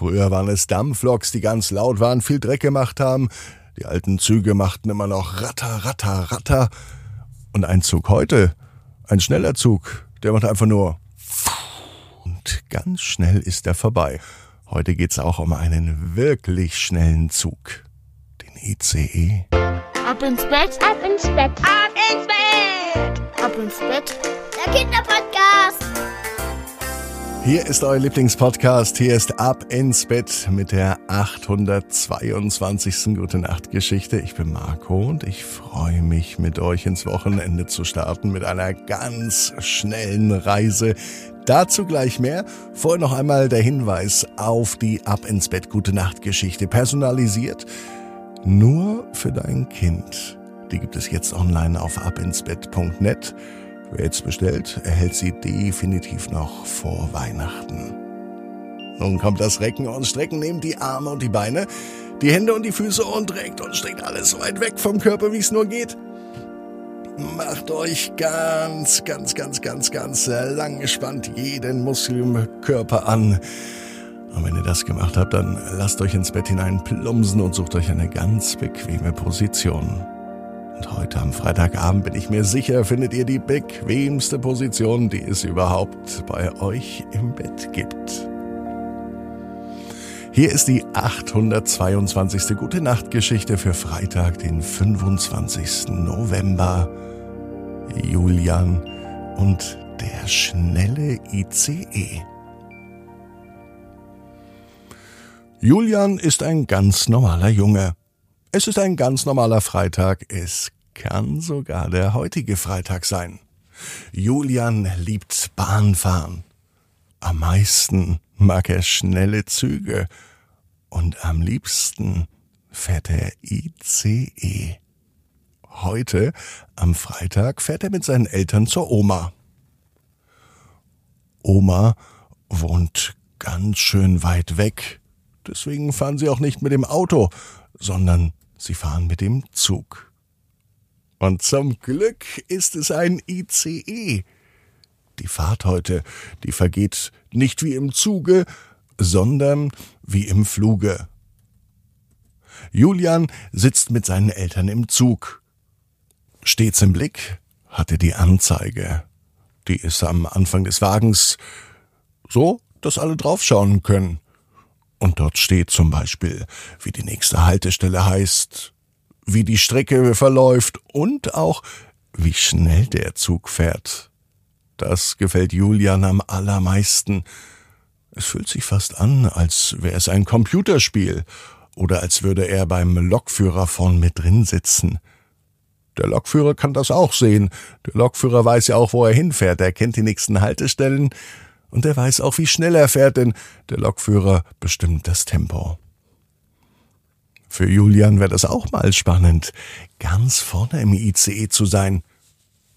Früher waren es Dampfloks, die ganz laut waren, viel Dreck gemacht haben. Die alten Züge machten immer noch Ratter, Ratter, Ratter. Und ein Zug heute, ein schneller Zug, der macht einfach nur und ganz schnell ist er vorbei. Heute geht's auch um einen wirklich schnellen Zug, den ICE. Ab ins Bett, ab ins Bett, ab ins Bett, ab ins Bett. Der Kinderpodcast. Hier ist euer Lieblingspodcast. Hier ist Ab ins Bett mit der 822. Gute Nacht Geschichte. Ich bin Marco und ich freue mich, mit euch ins Wochenende zu starten mit einer ganz schnellen Reise. Dazu gleich mehr. Vorher noch einmal der Hinweis auf die Ab ins Bett Gute Nacht Geschichte. Personalisiert nur für dein Kind. Die gibt es jetzt online auf abinsbett.net. Wer jetzt bestellt, erhält sie definitiv noch vor Weihnachten. Nun kommt das Recken und Strecken, nehmt die Arme und die Beine, die Hände und die Füße und reckt und streckt alles so weit weg vom Körper, wie es nur geht. Macht euch ganz, ganz, ganz, ganz, ganz lang gespannt jeden Muskel im Körper an. Und wenn ihr das gemacht habt, dann lasst euch ins Bett hinein plumsen und sucht euch eine ganz bequeme Position. Und heute am Freitagabend bin ich mir sicher, findet ihr die bequemste Position, die es überhaupt bei euch im Bett gibt. Hier ist die 822. Gute Nacht Geschichte für Freitag, den 25. November. Julian und der schnelle ICE. Julian ist ein ganz normaler Junge. Es ist ein ganz normaler Freitag. Es kann sogar der heutige Freitag sein. Julian liebt Bahnfahren. Am meisten mag er schnelle Züge. Und am liebsten fährt er ICE. Heute, am Freitag, fährt er mit seinen Eltern zur Oma. Oma wohnt ganz schön weit weg. Deswegen fahren sie auch nicht mit dem Auto, sondern Sie fahren mit dem Zug. Und zum Glück ist es ein ICE. Die Fahrt heute, die vergeht nicht wie im Zuge, sondern wie im Fluge. Julian sitzt mit seinen Eltern im Zug. Stets im Blick hat er die Anzeige. Die ist am Anfang des Wagens so, dass alle draufschauen können. Und dort steht zum Beispiel, wie die nächste Haltestelle heißt, wie die Strecke verläuft und auch, wie schnell der Zug fährt. Das gefällt Julian am allermeisten. Es fühlt sich fast an, als wäre es ein Computerspiel oder als würde er beim Lokführer vorn mit drin sitzen. Der Lokführer kann das auch sehen. Der Lokführer weiß ja auch, wo er hinfährt. Er kennt die nächsten Haltestellen und er weiß auch, wie schnell er fährt, denn der Lokführer bestimmt das Tempo. Für Julian wäre das auch mal spannend, ganz vorne im ICE zu sein.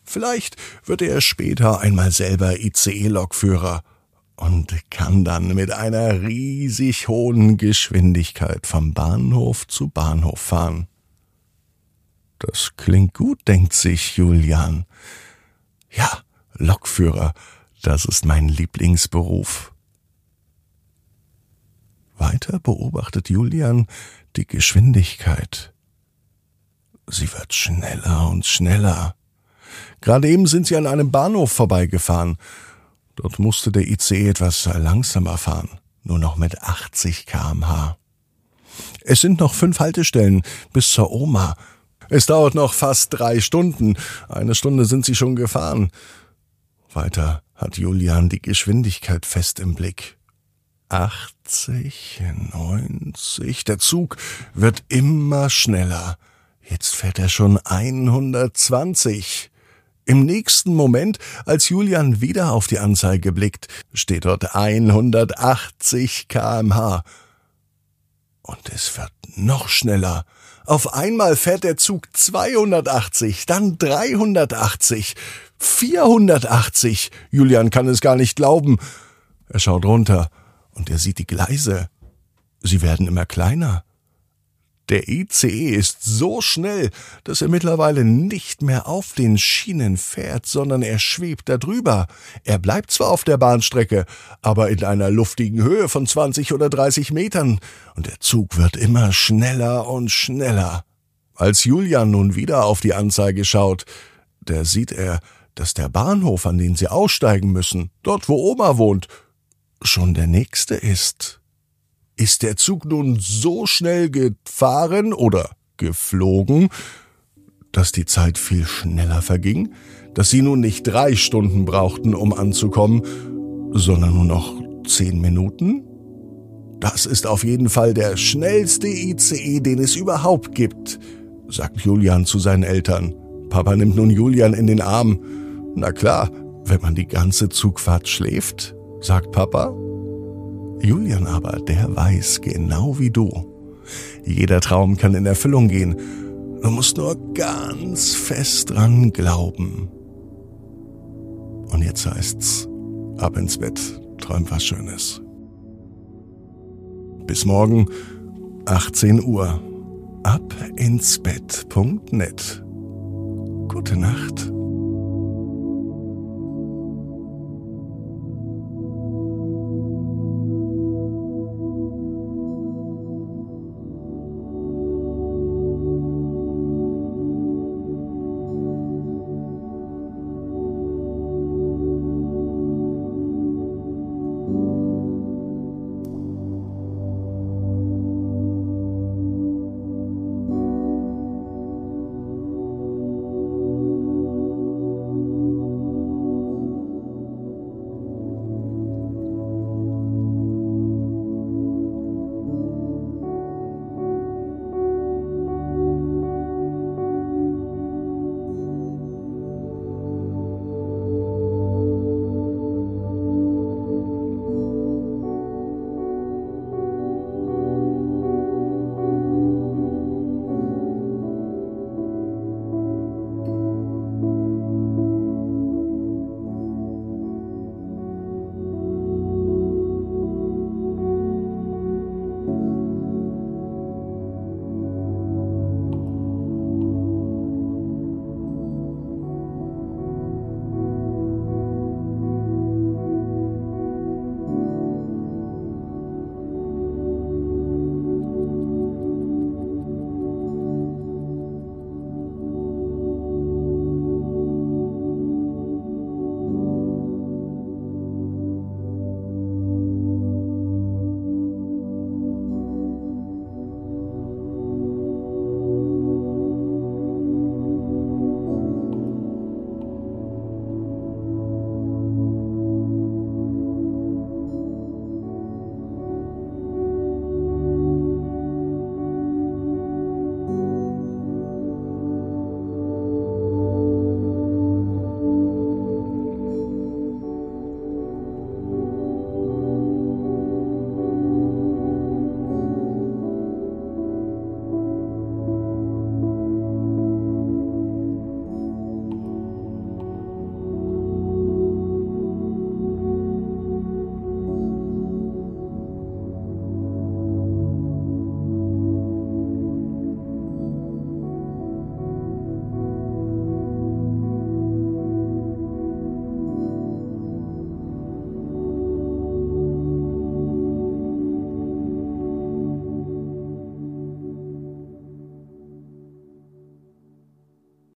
Vielleicht wird er später einmal selber ICE-Lokführer und kann dann mit einer riesig hohen Geschwindigkeit vom Bahnhof zu Bahnhof fahren. Das klingt gut, denkt sich Julian. Ja, Lokführer, das ist mein Lieblingsberuf. Weiter beobachtet Julian die Geschwindigkeit. Sie wird schneller und schneller. Gerade eben sind sie an einem Bahnhof vorbeigefahren. Dort musste der ICE etwas langsamer fahren, nur noch mit 80 kmh. Es sind noch fünf Haltestellen bis zur Oma. Es dauert noch fast drei Stunden. Eine Stunde sind sie schon gefahren. Weiter hat Julian die Geschwindigkeit fest im Blick. 80, 90, der Zug wird immer schneller. Jetzt fährt er schon 120. Im nächsten Moment, als Julian wieder auf die Anzeige blickt, steht dort 180 kmh. Und es wird noch schneller. Auf einmal fährt der Zug 280, dann 380, 480. Julian kann es gar nicht glauben. Er schaut runter und er sieht die Gleise. Sie werden immer kleiner. Der ICE ist so schnell, dass er mittlerweile nicht mehr auf den Schienen fährt, sondern er schwebt darüber. Er bleibt zwar auf der Bahnstrecke, aber in einer luftigen Höhe von 20 oder 30 Metern, und der Zug wird immer schneller und schneller. Als Julian nun wieder auf die Anzeige schaut, da sieht er, dass der Bahnhof, an den sie aussteigen müssen, dort wo Oma wohnt, schon der nächste ist. Ist der Zug nun so schnell gefahren oder geflogen, dass die Zeit viel schneller verging, dass sie nun nicht drei Stunden brauchten, um anzukommen, sondern nur noch zehn Minuten? Das ist auf jeden Fall der schnellste ICE, den es überhaupt gibt, sagt Julian zu seinen Eltern. Papa nimmt nun Julian in den Arm. Na klar, wenn man die ganze Zugfahrt schläft, sagt Papa. Julian aber, der weiß genau wie du. Jeder Traum kann in Erfüllung gehen. Du musst nur ganz fest dran glauben. Und jetzt heißt's, ab ins Bett, träum was Schönes. Bis morgen, 18 Uhr, ab ins Bett.net. Gute Nacht.